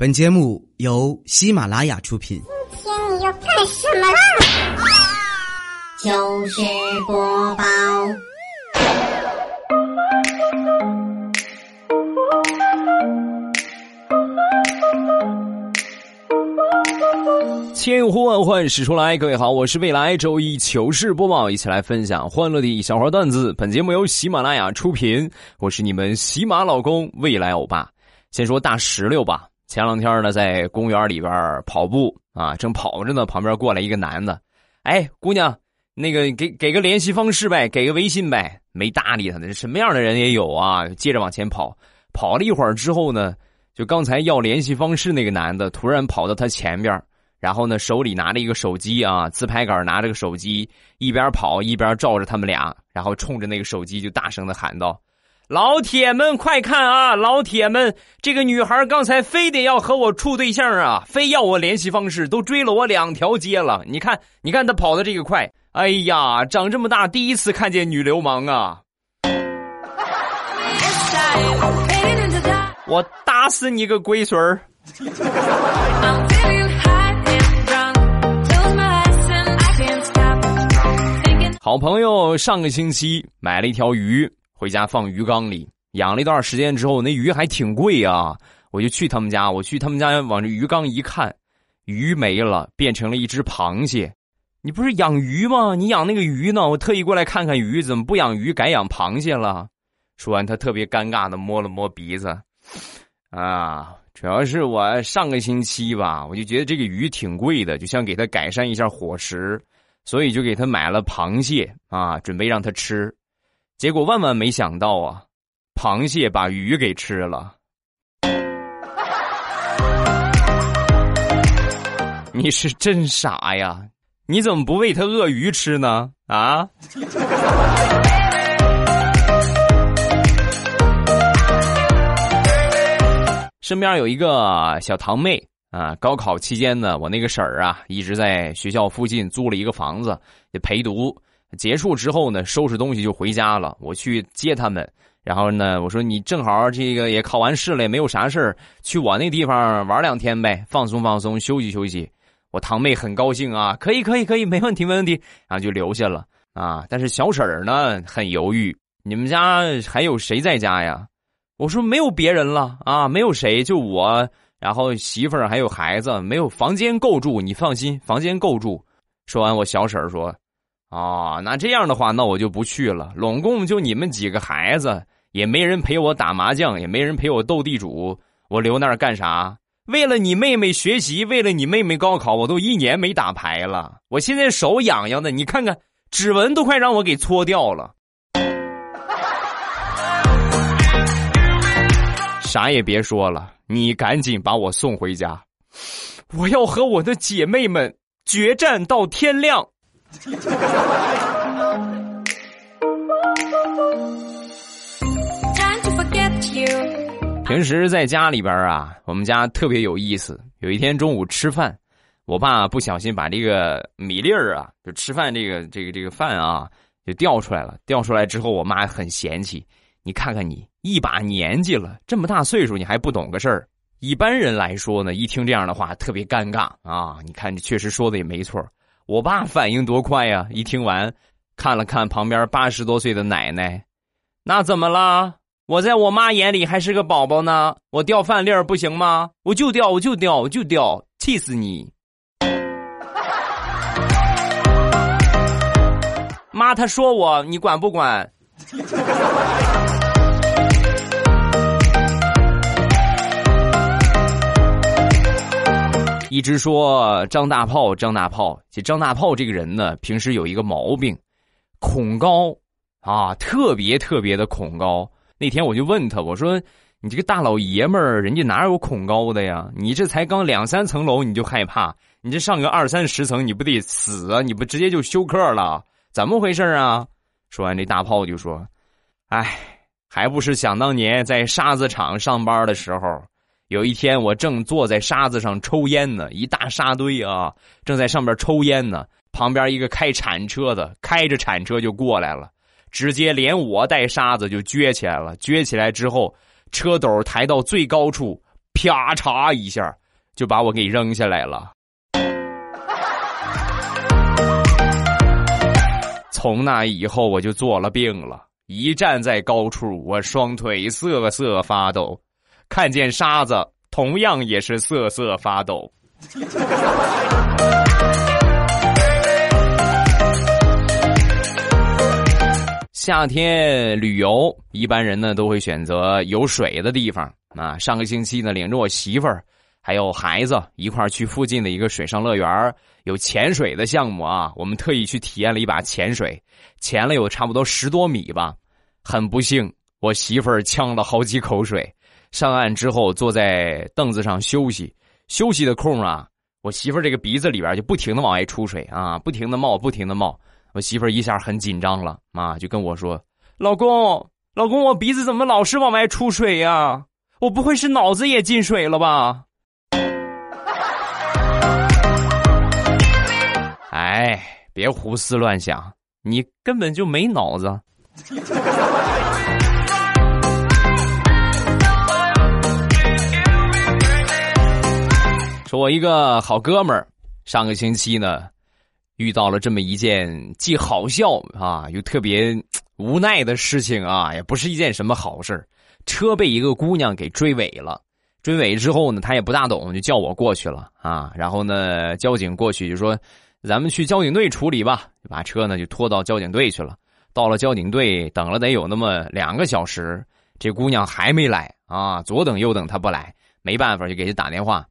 本节目由喜马拉雅出品。今天你要干什么啦？糗事播报。千呼万唤始出来，各位好，我是未来周一糗事播报，一起来分享欢乐的小花段子。本节目由喜马拉雅出品，我是你们喜马老公未来欧巴。先说大石榴吧。前两天呢，在公园里边跑步啊，正跑着呢，旁边过来一个男的，哎，姑娘，那个给给个联系方式呗，给个微信呗，没搭理他呢。什么样的人也有啊。接着往前跑，跑了一会儿之后呢，就刚才要联系方式那个男的突然跑到他前边，然后呢手里拿着一个手机啊，自拍杆拿着个手机，一边跑一边照着他们俩，然后冲着那个手机就大声的喊道。老铁们，快看啊！老铁们，这个女孩刚才非得要和我处对象啊，非要我联系方式，都追了我两条街了。你看，你看她跑的这个快，哎呀，长这么大第一次看见女流氓啊！我打死你个龟孙儿！好朋友上个星期买了一条鱼。回家放鱼缸里养了一段时间之后，那鱼还挺贵啊！我就去他们家，我去他们家往这鱼缸一看，鱼没了，变成了一只螃蟹。你不是养鱼吗？你养那个鱼呢？我特意过来看看鱼，怎么不养鱼改养螃蟹了？说完，他特别尴尬的摸了摸鼻子，啊，主要是我上个星期吧，我就觉得这个鱼挺贵的，就想给他改善一下伙食，所以就给他买了螃蟹啊，准备让他吃。结果万万没想到啊，螃蟹把鱼给吃了。你是真傻呀！你怎么不喂它鳄鱼吃呢？啊？身边有一个小堂妹啊，高考期间呢，我那个婶儿啊，一直在学校附近租了一个房子，也陪读。结束之后呢，收拾东西就回家了。我去接他们，然后呢，我说你正好这个也考完试了，也没有啥事儿，去我那地方玩两天呗，放松放松，休息休息。我堂妹很高兴啊，可以可以可以，没问题没问题，然后就留下了啊。但是小婶儿呢很犹豫，你们家还有谁在家呀？我说没有别人了啊，没有谁，就我，然后媳妇儿还有孩子，没有房间够住，你放心，房间够住。说完，我小婶儿说。哦，那这样的话，那我就不去了。拢共就你们几个孩子，也没人陪我打麻将，也没人陪我斗地主，我留那儿干啥？为了你妹妹学习，为了你妹妹高考，我都一年没打牌了。我现在手痒痒的，你看看，指纹都快让我给搓掉了。啥也别说了，你赶紧把我送回家，我要和我的姐妹们决战到天亮。平时在家里边啊，我们家特别有意思。有一天中午吃饭，我爸不小心把这个米粒儿啊，就吃饭这个这个这个饭啊，就掉出来了。掉出来之后，我妈很嫌弃。你看看你一把年纪了，这么大岁数，你还不懂个事儿。一般人来说呢，一听这样的话特别尴尬啊。你看，你确实说的也没错。我爸反应多快呀！一听完，看了看旁边八十多岁的奶奶，那怎么了？我在我妈眼里还是个宝宝呢。我掉饭粒儿不行吗？我就掉，我就掉，我就掉，气死你！妈，他说我，你管不管？一直说张大炮，张大炮。其实张大炮这个人呢，平时有一个毛病，恐高啊，特别特别的恐高。那天我就问他，我说：“你这个大老爷们儿，人家哪有恐高的呀？你这才刚两三层楼你就害怕，你这上个二三十层你不得死啊？你不直接就休克了？怎么回事啊？”说完，这大炮就说：“哎，还不是想当年在沙子厂上班的时候。”有一天，我正坐在沙子上抽烟呢，一大沙堆啊，正在上面抽烟呢。旁边一个开铲车的开着铲车就过来了，直接连我带沙子就撅起来了。撅起来之后，车斗抬到最高处，啪嚓一下就把我给扔下来了。从那以后我就做了病了，一站在高处，我双腿瑟瑟发抖，看见沙子同样也是瑟瑟发抖。夏天旅游，一般人呢都会选择有水的地方啊。上个星期呢，领着我媳妇儿还有孩子一块儿去附近的一个水上乐园有潜水的项目啊，我们特意去体验了一把潜水，潜了有差不多十多米吧。很不幸，我媳妇儿呛了好几口水。上岸之后，坐在凳子上休息，休息的空啊，我媳妇儿这个鼻子里边就不停的往外出水啊，不停的冒，不停的冒。我媳妇儿一下很紧张了啊，就跟我说：“老公，老公，我鼻子怎么老是往外出水呀？我不会是脑子也进水了吧？”哎，别胡思乱想，你根本就没脑子。说，我一个好哥们儿，上个星期呢，遇到了这么一件既好笑啊又特别无奈的事情啊，也不是一件什么好事车被一个姑娘给追尾了，追尾之后呢，他也不大懂，就叫我过去了啊。然后呢，交警过去就说。咱们去交警队处理吧，把车呢就拖到交警队去了。到了交警队，等了得有那么两个小时，这姑娘还没来啊！左等右等，她不来，没办法就给她打电话。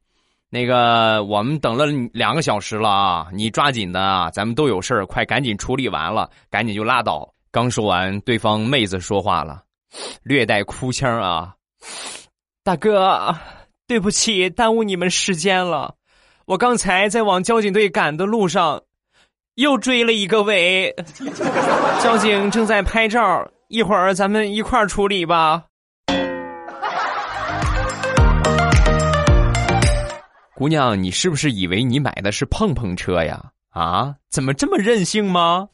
那个我们等了两个小时了啊，你抓紧的啊，咱们都有事快赶紧处理完了，赶紧就拉倒。刚说完，对方妹子说话了，略带哭腔啊：“大哥，对不起，耽误你们时间了。”我刚才在往交警队赶的路上，又追了一个尾。交警正在拍照，一会儿咱们一块儿处理吧。姑娘，你是不是以为你买的是碰碰车呀？啊，怎么这么任性吗？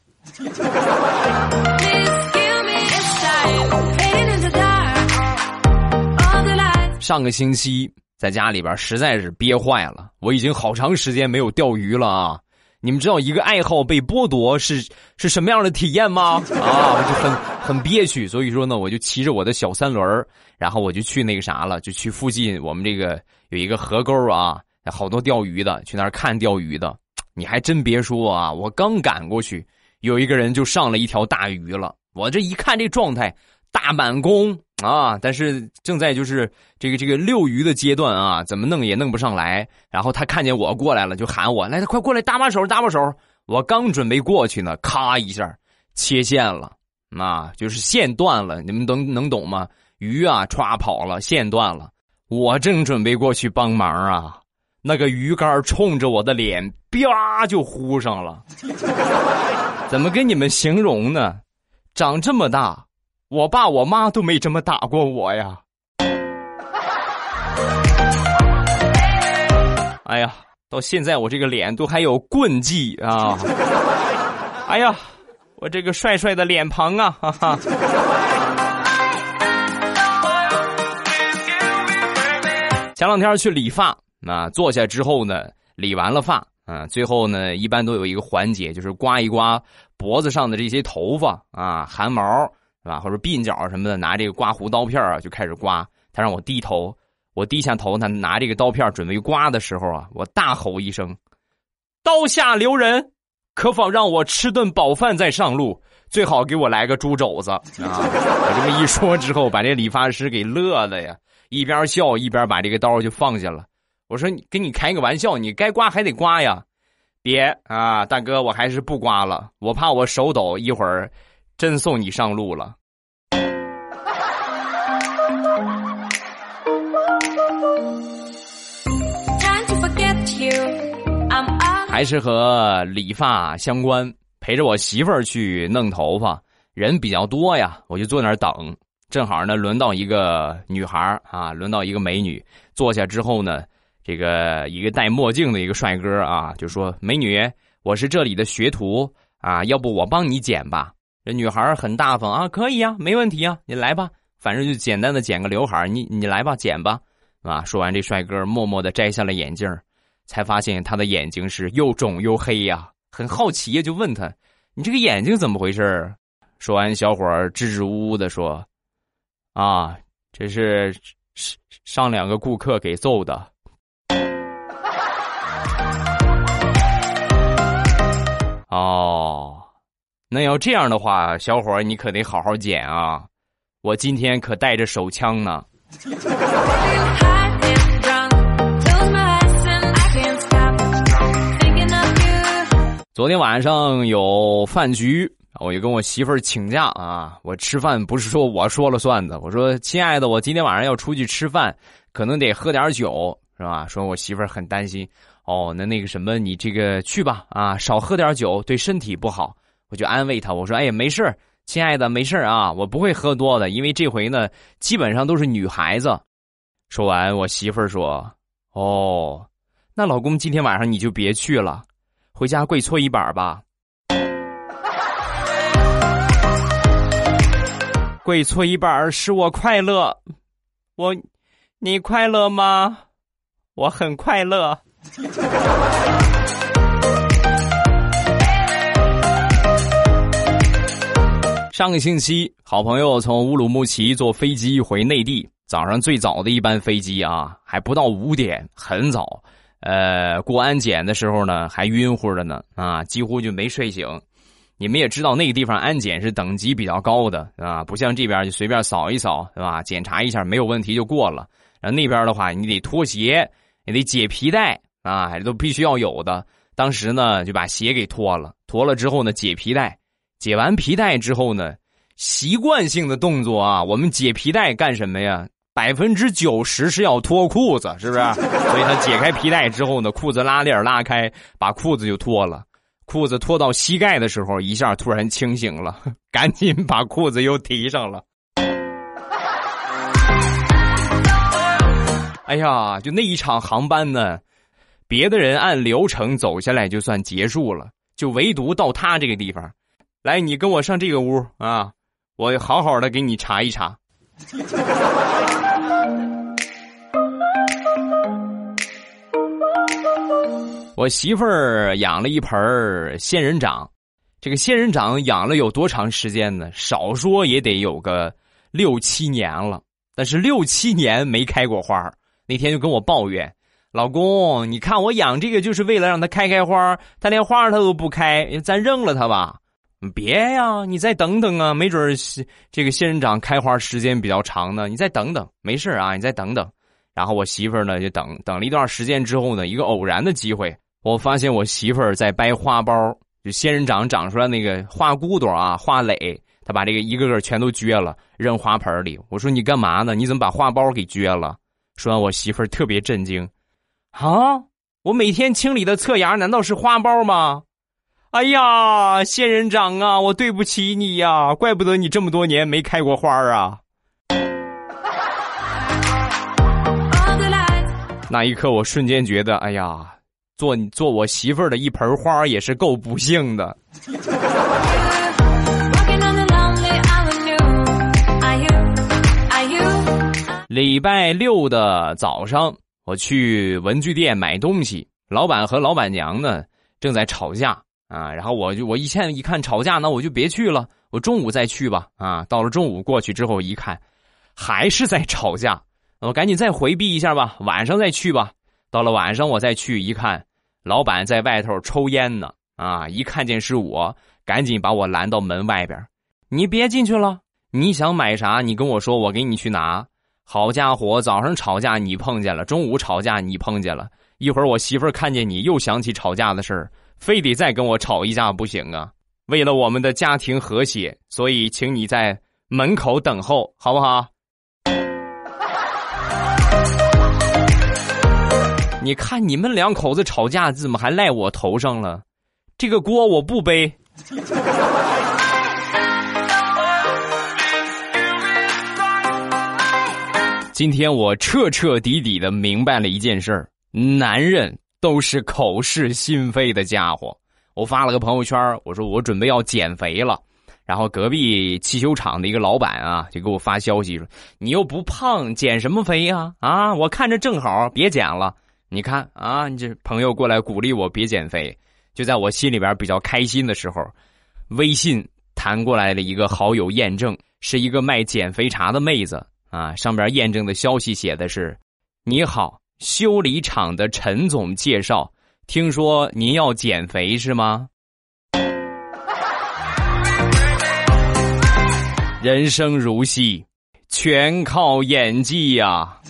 上个星期。在家里边实在是憋坏了，我已经好长时间没有钓鱼了啊！你们知道一个爱好被剥夺是是什么样的体验吗？啊，我就很很憋屈，所以说呢，我就骑着我的小三轮然后我就去那个啥了，就去附近我们这个有一个河沟啊，好多钓鱼的，去那儿看钓鱼的。你还真别说啊，我刚赶过去，有一个人就上了一条大鱼了。我这一看这状态，大满弓。啊！但是正在就是这个这个遛鱼的阶段啊，怎么弄也弄不上来。然后他看见我过来了，就喊我来，快过来搭把手，搭把手。我刚准备过去呢，咔一下切线了，啊，就是线断了。你们能能懂吗？鱼啊，歘跑了，线断了。我正准备过去帮忙啊，那个鱼竿冲着我的脸，啪就呼上了。怎么跟你们形容呢？长这么大。我爸我妈都没这么打过我呀！哎呀，到现在我这个脸都还有棍迹啊！哎呀，我这个帅帅的脸庞啊！哈哈。前两天去理发，啊，坐下之后呢，理完了发，啊，最后呢，一般都有一个环节，就是刮一刮脖子上的这些头发啊，汗毛。是吧？或者鬓角什么的，拿这个刮胡刀片啊，就开始刮。他让我低头，我低下头，他拿这个刀片准备刮的时候啊，我大吼一声：“刀下留人，可否让我吃顿饱饭再上路？最好给我来个猪肘子 啊！”我这么一说之后，把这理发师给乐的呀，一边笑一边把这个刀就放下了。我说：“你跟你开个玩笑，你该刮还得刮呀，别啊，大哥，我还是不刮了，我怕我手抖，一会儿。”真送你上路了，还是和理发相关。陪着我媳妇儿去弄头发，人比较多呀，我就坐那儿等。正好呢，轮到一个女孩啊，轮到一个美女坐下之后呢，这个一个戴墨镜的一个帅哥啊，就说：“美女，我是这里的学徒啊，要不我帮你剪吧。”这女孩很大方啊，可以啊，没问题啊，你来吧，反正就简单的剪个刘海你你来吧，剪吧。啊。说完，这帅哥默默的摘下了眼镜，才发现他的眼睛是又肿又黑呀。很好奇呀，就问他：“你这个眼睛怎么回事？”说完，小伙支支吾吾的说：“啊，这是上两个顾客给揍的。”哦，那要这样的话，小伙儿你可得好好捡啊！我今天可带着手枪呢。昨天晚上有饭局，我就跟我媳妇儿请假啊。我吃饭不是说我说了算的，我说亲爱的，我今天晚上要出去吃饭，可能得喝点酒，是吧？说我媳妇儿很担心。哦，那那个什么，你这个去吧，啊，少喝点酒，对身体不好。我就安慰他，我说，哎呀，没事亲爱的，没事啊，我不会喝多的，因为这回呢，基本上都是女孩子。说完，我媳妇儿说，哦，那老公今天晚上你就别去了。回家跪搓衣板吧，跪搓衣板使我快乐，我，你快乐吗？我很快乐。上个星期，好朋友从乌鲁木齐坐飞机回内地，早上最早的一班飞机啊，还不到五点，很早。呃，过安检的时候呢，还晕乎着呢，啊，几乎就没睡醒。你们也知道，那个地方安检是等级比较高的，啊，不像这边就随便扫一扫，对吧？检查一下没有问题就过了。然后那边的话，你得脱鞋，你得解皮带，啊，这都必须要有的。当时呢，就把鞋给脱了，脱了之后呢，解皮带，解完皮带之后呢，习惯性的动作啊，我们解皮带干什么呀？百分之九十是要脱裤子，是不是？所以他解开皮带之后呢，裤子拉链拉开，把裤子就脱了。裤子脱到膝盖的时候，一下突然清醒了，赶紧把裤子又提上了。哎呀，就那一场航班呢，别的人按流程走下来就算结束了，就唯独到他这个地方，来，你跟我上这个屋啊，我好好的给你查一查。我媳妇儿养了一盆儿仙人掌，这个仙人掌养了有多长时间呢？少说也得有个六七年了，但是六七年没开过花。那天就跟我抱怨：“老公，你看我养这个就是为了让它开开花，它连花它都不开，咱扔了它吧。”别呀，你再等等啊，没准儿这个仙人掌开花时间比较长呢。你再等等，没事啊，你再等等。然后我媳妇儿呢就等等了一段时间之后呢，一个偶然的机会。我发现我媳妇儿在掰花苞，就仙人掌长出来那个花骨朵啊、花蕾，她把这个一个个全都撅了，扔花盆里。我说你干嘛呢？你怎么把花苞给撅了？说完，我媳妇儿特别震惊，啊，我每天清理的侧芽难道是花苞吗？哎呀，仙人掌啊，我对不起你呀，怪不得你这么多年没开过花啊。那一刻，我瞬间觉得，哎呀。做你做我媳妇儿的一盆花也是够不幸的。礼拜六的早上，我去文具店买东西，老板和老板娘呢正在吵架啊。然后我就我一看一看吵架，那我就别去了，我中午再去吧。啊，到了中午过去之后一看，还是在吵架，我赶紧再回避一下吧，晚上再去吧。到了晚上我再去一看。老板在外头抽烟呢，啊！一看见是我，赶紧把我拦到门外边。你别进去了，你想买啥？你跟我说，我给你去拿。好家伙，早上吵架你碰见了，中午吵架你碰见了，一会儿我媳妇儿看见你又想起吵架的事儿，非得再跟我吵一架不行啊！为了我们的家庭和谐，所以请你在门口等候，好不好？你看你们两口子吵架，怎么还赖我头上了？这个锅我不背。今天我彻彻底底的明白了一件事儿：男人都是口是心非的家伙。我发了个朋友圈，我说我准备要减肥了，然后隔壁汽修厂的一个老板啊，就给我发消息说：“你又不胖，减什么肥呀？啊，我看着正好，别减了。你看啊，你这朋友过来鼓励我别减肥。就在我心里边比较开心的时候，微信弹过来了一个好友验证，是一个卖减肥茶的妹子啊。上边验证的消息写的是：你好，修理厂的陈总介绍，听说您要减肥是吗？” 人生如戏，全靠演技呀！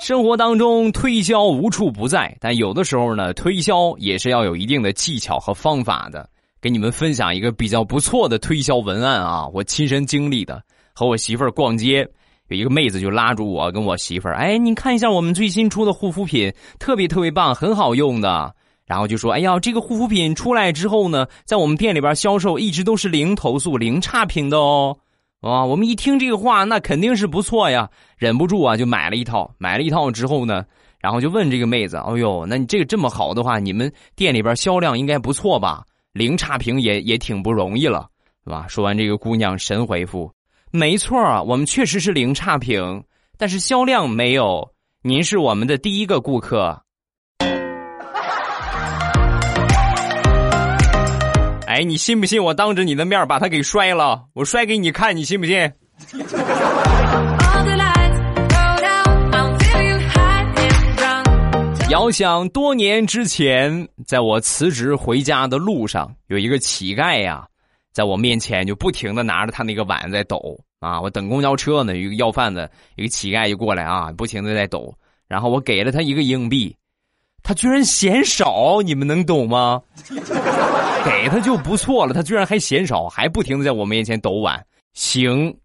生活当中推销无处不在，但有的时候呢，推销也是要有一定的技巧和方法的。给你们分享一个比较不错的推销文案啊，我亲身经历的。和我媳妇儿逛街，有一个妹子就拉住我，跟我媳妇儿：“哎，你看一下我们最新出的护肤品，特别特别棒，很好用的。”然后就说：“哎呀，这个护肤品出来之后呢，在我们店里边销售一直都是零投诉、零差评的哦。啊，我们一听这个话，那肯定是不错呀，忍不住啊就买了一套。买了一套之后呢，然后就问这个妹子：，哎呦，那你这个这么好的话，你们店里边销量应该不错吧？零差评也也挺不容易了，是吧？说完，这个姑娘神回复：没错啊，我们确实是零差评，但是销量没有。您是我们的第一个顾客。”哎，你信不信我当着你的面把它给摔了？我摔给你看，你信不信？遥想多年之前，在我辞职回家的路上，有一个乞丐呀，在我面前就不停的拿着他那个碗在抖啊！我等公交车呢，一个要饭的一个乞丐就过来啊，不停的在抖，然后我给了他一个硬币。他居然嫌少，你们能懂吗？给他就不错了，他居然还嫌少，还不停的在我面前抖碗。行，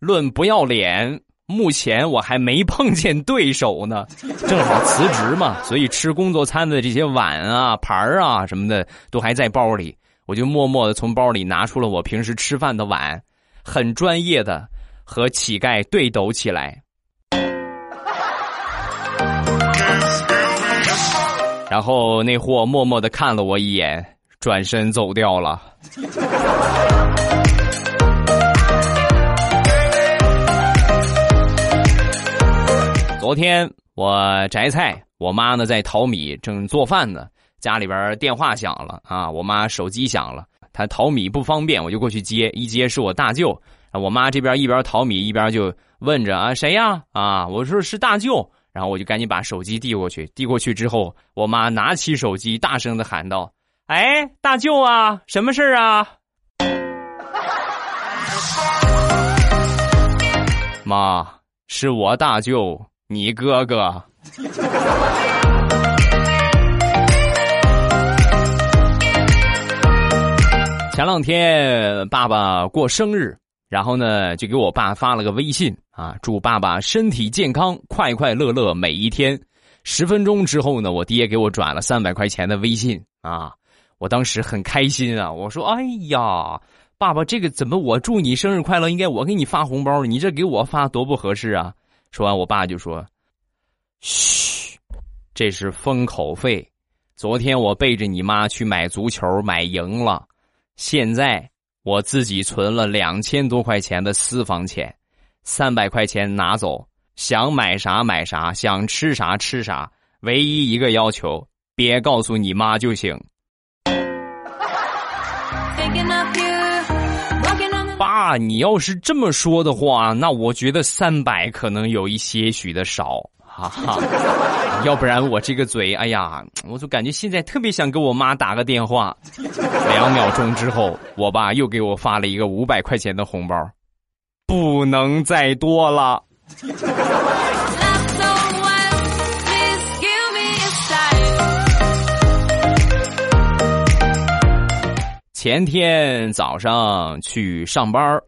论不要脸，目前我还没碰见对手呢。正好辞职嘛，所以吃工作餐的这些碗啊、盘啊什么的都还在包里。我就默默的从包里拿出了我平时吃饭的碗，很专业的和乞丐对抖起来。然后那货默默的看了我一眼，转身走掉了。昨天我摘菜，我妈呢在淘米，正做饭呢。家里边电话响了啊，我妈手机响了，她淘米不方便，我就过去接。一接是我大舅，我妈这边一边淘米一边就问着啊谁呀啊，我说是大舅。然后我就赶紧把手机递过去，递过去之后，我妈拿起手机，大声的喊道：“哎，大舅啊，什么事儿啊？” 妈，是我大舅，你哥哥。前两天爸爸过生日。然后呢，就给我爸发了个微信啊，祝爸爸身体健康，快快乐乐每一天。十分钟之后呢，我爹给我转了三百块钱的微信啊，我当时很开心啊，我说：“哎呀，爸爸，这个怎么我祝你生日快乐，应该我给你发红包，你这给我发多不合适啊？”说完，我爸就说：“嘘，这是封口费。昨天我背着你妈去买足球，买赢了，现在。”我自己存了两千多块钱的私房钱，三百块钱拿走，想买啥买啥，想吃啥吃啥，唯一一个要求，别告诉你妈就行。你要是这么说的话，那我觉得三百可能有一些许的少。哈哈，要不然我这个嘴，哎呀，我就感觉现在特别想给我妈打个电话。两秒钟之后，我爸又给我发了一个五百块钱的红包，不能再多了。前天早上去上班，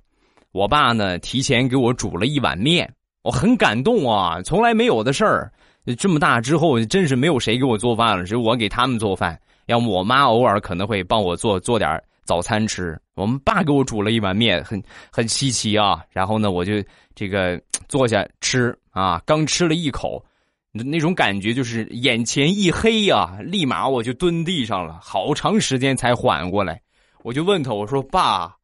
我爸呢提前给我煮了一碗面。我很感动啊，从来没有的事儿，这么大之后真是没有谁给我做饭了，只有我给他们做饭。要么我妈偶尔可能会帮我做做点早餐吃。我们爸给我煮了一碗面，很很稀奇啊。然后呢，我就这个坐下吃啊，刚吃了一口，那种感觉就是眼前一黑呀，立马我就蹲地上了，好长时间才缓过来。我就问他，我说：“爸，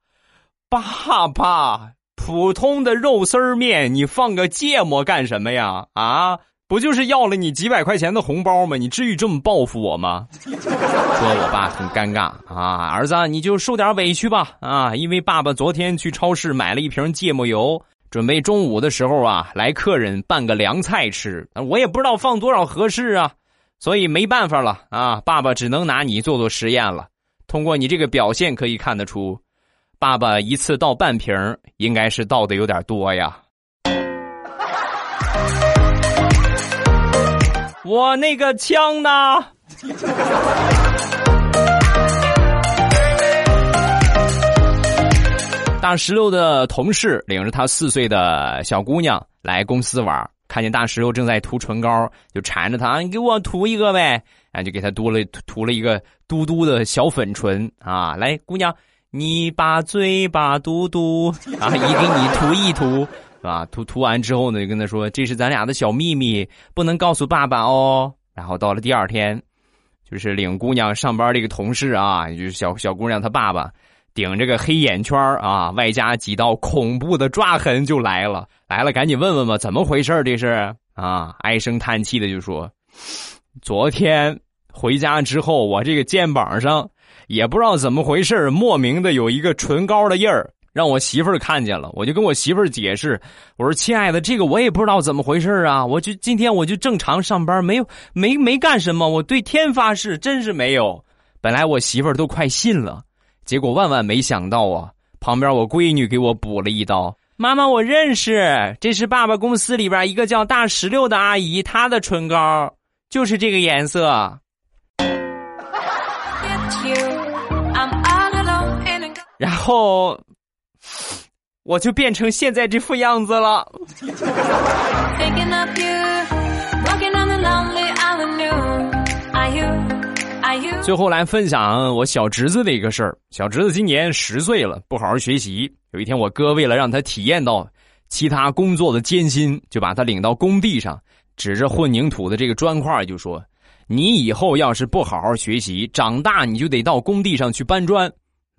爸爸，普通的肉丝面，你放个芥末干什么呀？啊，不就是要了你几百块钱的红包吗？你至于这么报复我吗？”说我爸很尴尬啊，儿子你就受点委屈吧啊，因为爸爸昨天去超市买了一瓶芥末油，准备中午的时候啊来客人拌个凉菜吃，我也不知道放多少合适啊，所以没办法了啊，爸爸只能拿你做做实验了。通过你这个表现可以看得出，爸爸一次倒半瓶应该是倒的有点多呀。我那个枪呢？大石榴的同事领着他四岁的小姑娘来公司玩，看见大石榴正在涂唇膏，就缠着他：“你给我涂一个呗。”然后就给他涂了涂了一个嘟嘟的小粉唇啊！来，姑娘，你把嘴巴嘟嘟啊，姨给你涂一涂，是吧？涂涂完之后呢，就跟他说：“这是咱俩的小秘密，不能告诉爸爸哦。”然后到了第二天，就是领姑娘上班这个同事啊，就是小小姑娘她爸爸。顶着个黑眼圈啊，外加几道恐怖的抓痕就来了，来了，赶紧问问吧，怎么回事这是啊，唉声叹气的就说，昨天回家之后，我这个肩膀上也不知道怎么回事莫名的有一个唇膏的印儿，让我媳妇儿看见了，我就跟我媳妇儿解释，我说亲爱的，这个我也不知道怎么回事啊，我就今天我就正常上班，没有没没干什么，我对天发誓，真是没有。本来我媳妇儿都快信了。结果万万没想到啊！旁边我闺女给我补了一刀。妈妈，我认识，这是爸爸公司里边一个叫大石榴的阿姨，她的唇膏就是这个颜色。然后我就变成现在这副样子了。最后来分享我小侄子的一个事儿。小侄子今年十岁了，不好好学习。有一天，我哥为了让他体验到其他工作的艰辛，就把他领到工地上，指着混凝土的这个砖块就说：“你以后要是不好好学习，长大你就得到工地上去搬砖。”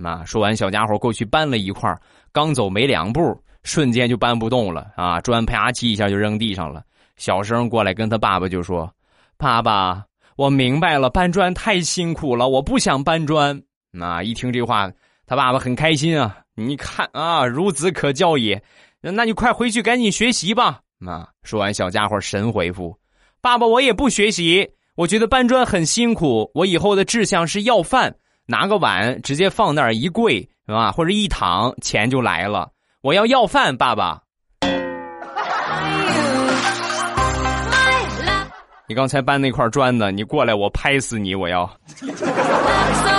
啊！说完，小家伙过去搬了一块，刚走没两步，瞬间就搬不动了啊！砖啪叽一下就扔地上了。小声过来跟他爸爸就说：“爸爸。”我明白了，搬砖太辛苦了，我不想搬砖。那一听这话，他爸爸很开心啊！你看啊，孺子可教也。那你快回去赶紧学习吧。啊！说完，小家伙神回复：“爸爸，我也不学习。我觉得搬砖很辛苦。我以后的志向是要饭，拿个碗直接放那儿一跪，是吧？或者一躺，钱就来了。我要要饭，爸爸。”你刚才搬那块砖呢？你过来，我拍死你！我要。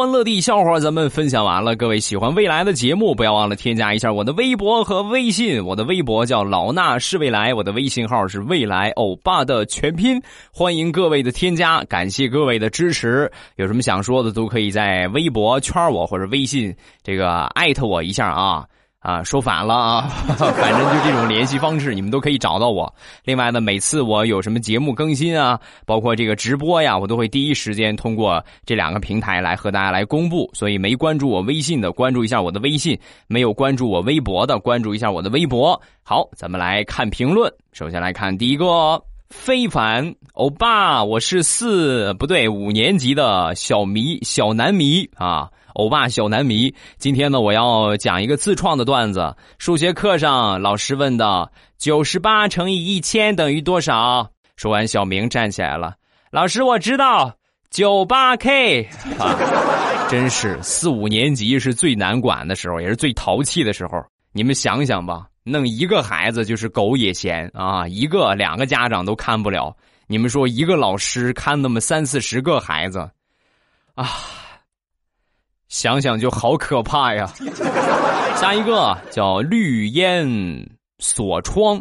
欢乐地笑话咱们分享完了，各位喜欢未来的节目，不要忘了添加一下我的微博和微信。我的微博叫老衲是未来，我的微信号是未来欧巴的全拼。欢迎各位的添加，感谢各位的支持。有什么想说的，都可以在微博圈我或者微信这个艾特我一下啊。啊，说反了啊！反正就这种联系方式，你们都可以找到我。另外呢，每次我有什么节目更新啊，包括这个直播呀，我都会第一时间通过这两个平台来和大家来公布。所以没关注我微信的，关注一下我的微信；没有关注我微博的，关注一下我的微博。好，咱们来看评论。首先来看第一个，非凡欧巴，我是四不对五年级的小迷小男迷啊。欧巴小男迷，今天呢，我要讲一个自创的段子。数学课上，老师问道：“九十八乘以一千等于多少？”说完，小明站起来了。老师，我知道，九八 K。啊，真是四五年级是最难管的时候，也是最淘气的时候。你们想想吧，弄一个孩子就是狗也嫌啊，一个两个家长都看不了。你们说，一个老师看那么三四十个孩子，啊。想想就好可怕呀！下一个叫绿烟锁窗，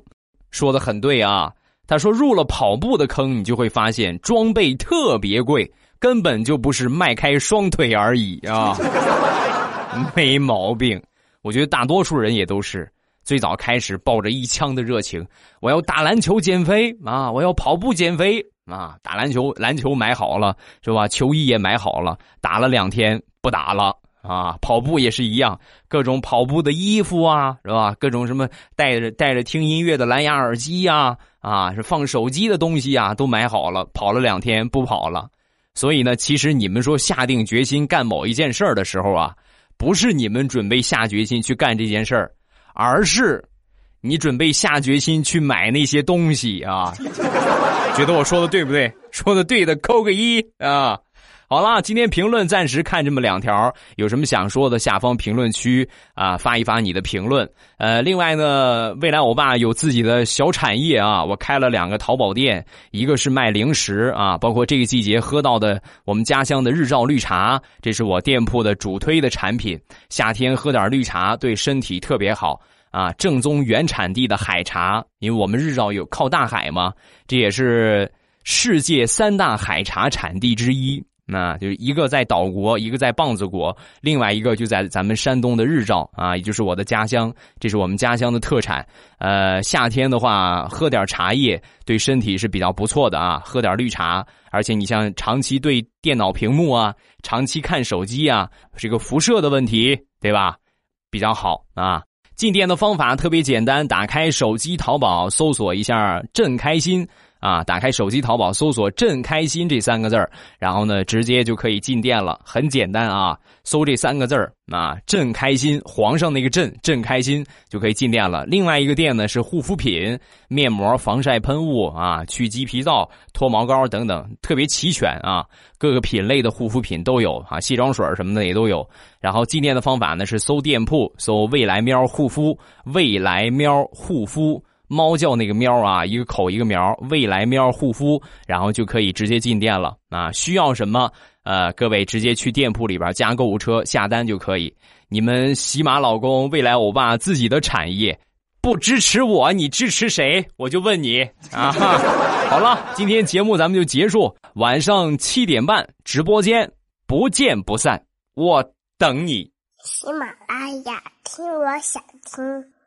说的很对啊。他说入了跑步的坑，你就会发现装备特别贵，根本就不是迈开双腿而已啊。没毛病，我觉得大多数人也都是。最早开始抱着一腔的热情，我要打篮球减肥啊，我要跑步减肥啊，打篮球，篮球买好了是吧？球衣也买好了，打了两天不打了啊，跑步也是一样，各种跑步的衣服啊，是吧？各种什么带着带着听音乐的蓝牙耳机呀，啊，是放手机的东西啊，都买好了，跑了两天不跑了。所以呢，其实你们说下定决心干某一件事儿的时候啊，不是你们准备下决心去干这件事儿。而是，你准备下决心去买那些东西啊？觉得我说的对不对？说的对的扣个一啊！好了，今天评论暂时看这么两条，有什么想说的，下方评论区啊发一发你的评论。呃，另外呢，未来欧巴有自己的小产业啊，我开了两个淘宝店，一个是卖零食啊，包括这个季节喝到的我们家乡的日照绿茶，这是我店铺的主推的产品。夏天喝点绿茶对身体特别好啊，正宗原产地的海茶，因为我们日照有靠大海嘛，这也是世界三大海茶产地之一。那就一个在岛国，一个在棒子国，另外一个就在咱们山东的日照啊，也就是我的家乡，这是我们家乡的特产。呃，夏天的话，喝点茶叶对身体是比较不错的啊，喝点绿茶，而且你像长期对电脑屏幕啊，长期看手机啊，这个辐射的问题，对吧？比较好啊。进店的方法特别简单，打开手机淘宝，搜索一下“朕开心”。啊，打开手机淘宝，搜索“朕开心”这三个字儿，然后呢，直接就可以进店了，很简单啊，搜这三个字儿啊，“朕开心”，皇上那个“朕”，朕开心就可以进店了。另外一个店呢是护肤品、面膜、防晒喷雾啊，去鸡皮皂、脱毛膏等等，特别齐全啊，各个品类的护肤品都有啊，卸妆水什么的也都有。然后进店的方法呢是搜店铺，搜“未来喵护肤”，“未来喵护肤”。猫叫那个喵啊，一个口一个苗，未来喵护肤，然后就可以直接进店了啊！需要什么？呃，各位直接去店铺里边加购物车下单就可以。你们喜马老公、未来欧巴自己的产业不支持我，你支持谁？我就问你啊！好了，今天节目咱们就结束，晚上七点半直播间不见不散，我等你。喜马拉雅听，我想听。